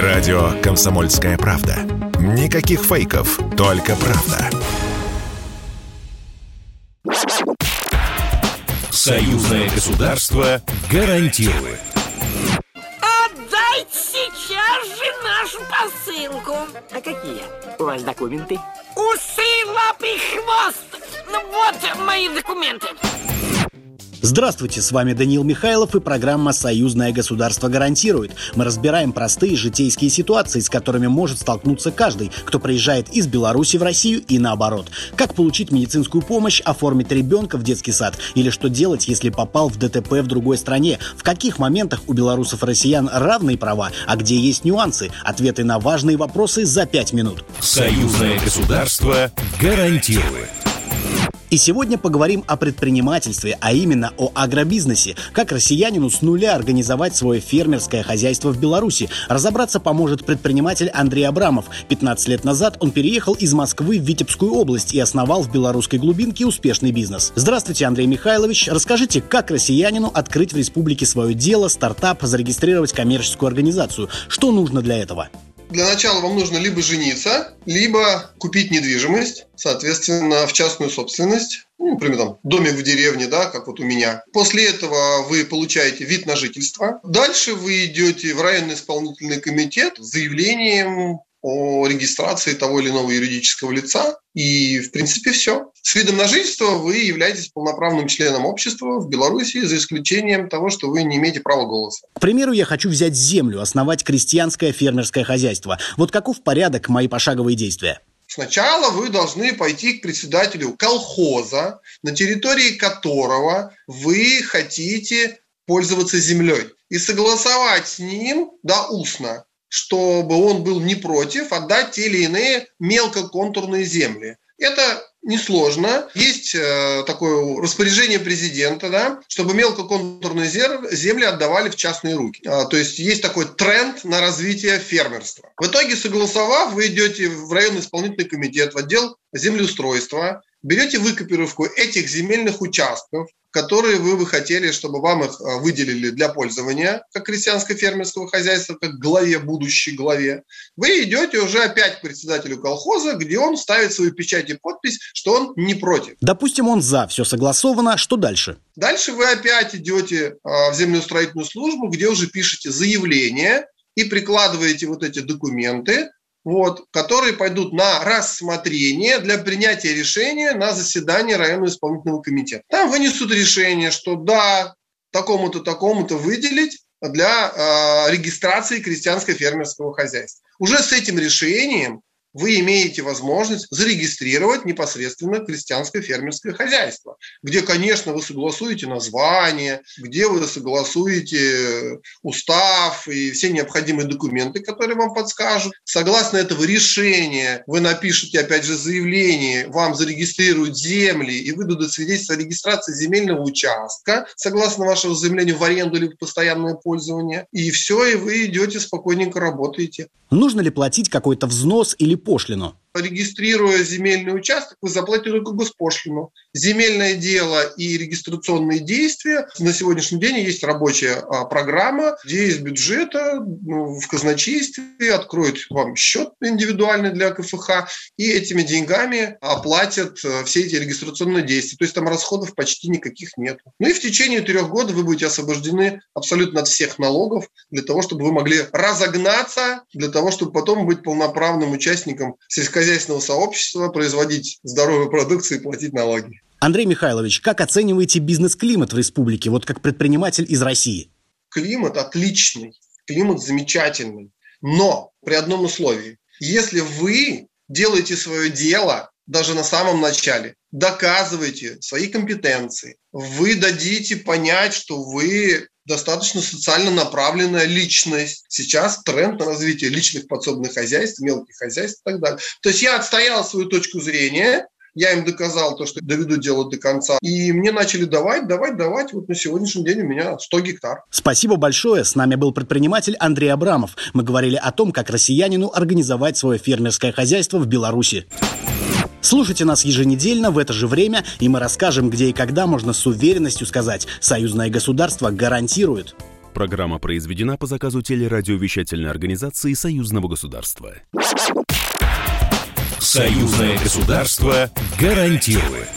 Радио «Комсомольская правда». Никаких фейков, только правда. Союзное государство гарантирует. Отдайте сейчас же нашу посылку. А какие у вас документы? Усы, лапы, хвост. Ну вот мои документы. Здравствуйте, с вами Даниил Михайлов и программа «Союзное государство гарантирует». Мы разбираем простые житейские ситуации, с которыми может столкнуться каждый, кто приезжает из Беларуси в Россию и наоборот. Как получить медицинскую помощь, оформить ребенка в детский сад или что делать, если попал в ДТП в другой стране. В каких моментах у белорусов и россиян равные права, а где есть нюансы. Ответы на важные вопросы за пять минут. Союзное государство гарантирует. И сегодня поговорим о предпринимательстве, а именно о агробизнесе. Как россиянину с нуля организовать свое фермерское хозяйство в Беларуси. Разобраться поможет предприниматель Андрей Абрамов. 15 лет назад он переехал из Москвы в Витебскую область и основал в белорусской глубинке успешный бизнес. Здравствуйте, Андрей Михайлович. Расскажите, как россиянину открыть в республике свое дело, стартап, зарегистрировать коммерческую организацию? Что нужно для этого? Для начала вам нужно либо жениться, либо купить недвижимость, соответственно, в частную собственность. Ну, например, там, домик в деревне, да, как вот у меня. После этого вы получаете вид на жительство. Дальше вы идете в районный исполнительный комитет с заявлением о регистрации того или иного юридического лица. И, в принципе, все. С видом на жительство вы являетесь полноправным членом общества в Беларуси, за исключением того, что вы не имеете права голоса. К примеру, я хочу взять землю, основать крестьянское фермерское хозяйство. Вот каков порядок мои пошаговые действия? Сначала вы должны пойти к председателю колхоза, на территории которого вы хотите пользоваться землей, и согласовать с ним, да, устно, чтобы он был не против отдать те или иные мелкоконтурные земли. Это несложно. Есть э, такое распоряжение президента, да, чтобы мелкоконтурные земли отдавали в частные руки. А, то есть есть такой тренд на развитие фермерства. В итоге, согласовав, вы идете в районный исполнительный комитет, в отдел землеустройства, берете выкопировку этих земельных участков, которые вы бы хотели, чтобы вам их а, выделили для пользования, как крестьянско-фермерского хозяйства, как главе, будущей главе, вы идете уже опять к председателю колхоза, где он ставит свою печать и подпись, что он не против. Допустим, он за, все согласовано, что дальше? Дальше вы опять идете а, в землеустроительную службу, где уже пишете заявление и прикладываете вот эти документы, вот, которые пойдут на рассмотрение для принятия решения на заседании районного исполнительного комитета. Там вынесут решение, что да, такому-то, такому-то выделить для э, регистрации крестьянско-фермерского хозяйства. Уже с этим решением вы имеете возможность зарегистрировать непосредственно крестьянское фермерское хозяйство, где, конечно, вы согласуете название, где вы согласуете устав и все необходимые документы, которые вам подскажут. Согласно этого решения вы напишите, опять же, заявление, вам зарегистрируют земли и выдадут свидетельство о регистрации земельного участка, согласно вашему заявлению в аренду или в постоянное пользование. И все, и вы идете спокойненько работаете. Нужно ли платить какой-то взнос или пошлину? регистрируя земельный участок, вы заплатите только госпошлину. Земельное дело и регистрационные действия. На сегодняшний день есть рабочая а, программа, где из бюджета ну, в казначействе откроют вам счет индивидуальный для КФХ, и этими деньгами оплатят а, все эти регистрационные действия. То есть там расходов почти никаких нет. Ну и в течение трех год вы будете освобождены абсолютно от всех налогов для того, чтобы вы могли разогнаться, для того, чтобы потом быть полноправным участником сельскохозяйственного сообщества, производить здоровую продукцию и платить налоги. Андрей Михайлович, как оцениваете бизнес-климат в республике, вот как предприниматель из России? Климат отличный, климат замечательный, но при одном условии. Если вы делаете свое дело даже на самом начале, доказываете свои компетенции, вы дадите понять, что вы достаточно социально направленная личность. Сейчас тренд на развитие личных подсобных хозяйств, мелких хозяйств и так далее. То есть я отстоял свою точку зрения, я им доказал то, что доведу дело до конца. И мне начали давать, давать, давать. Вот на сегодняшний день у меня 100 гектар. Спасибо большое. С нами был предприниматель Андрей Абрамов. Мы говорили о том, как россиянину организовать свое фермерское хозяйство в Беларуси. Слушайте нас еженедельно в это же время, и мы расскажем, где и когда можно с уверенностью сказать «Союзное государство гарантирует». Программа произведена по заказу телерадиовещательной организации Союзного государства. Союзное государство гарантирует.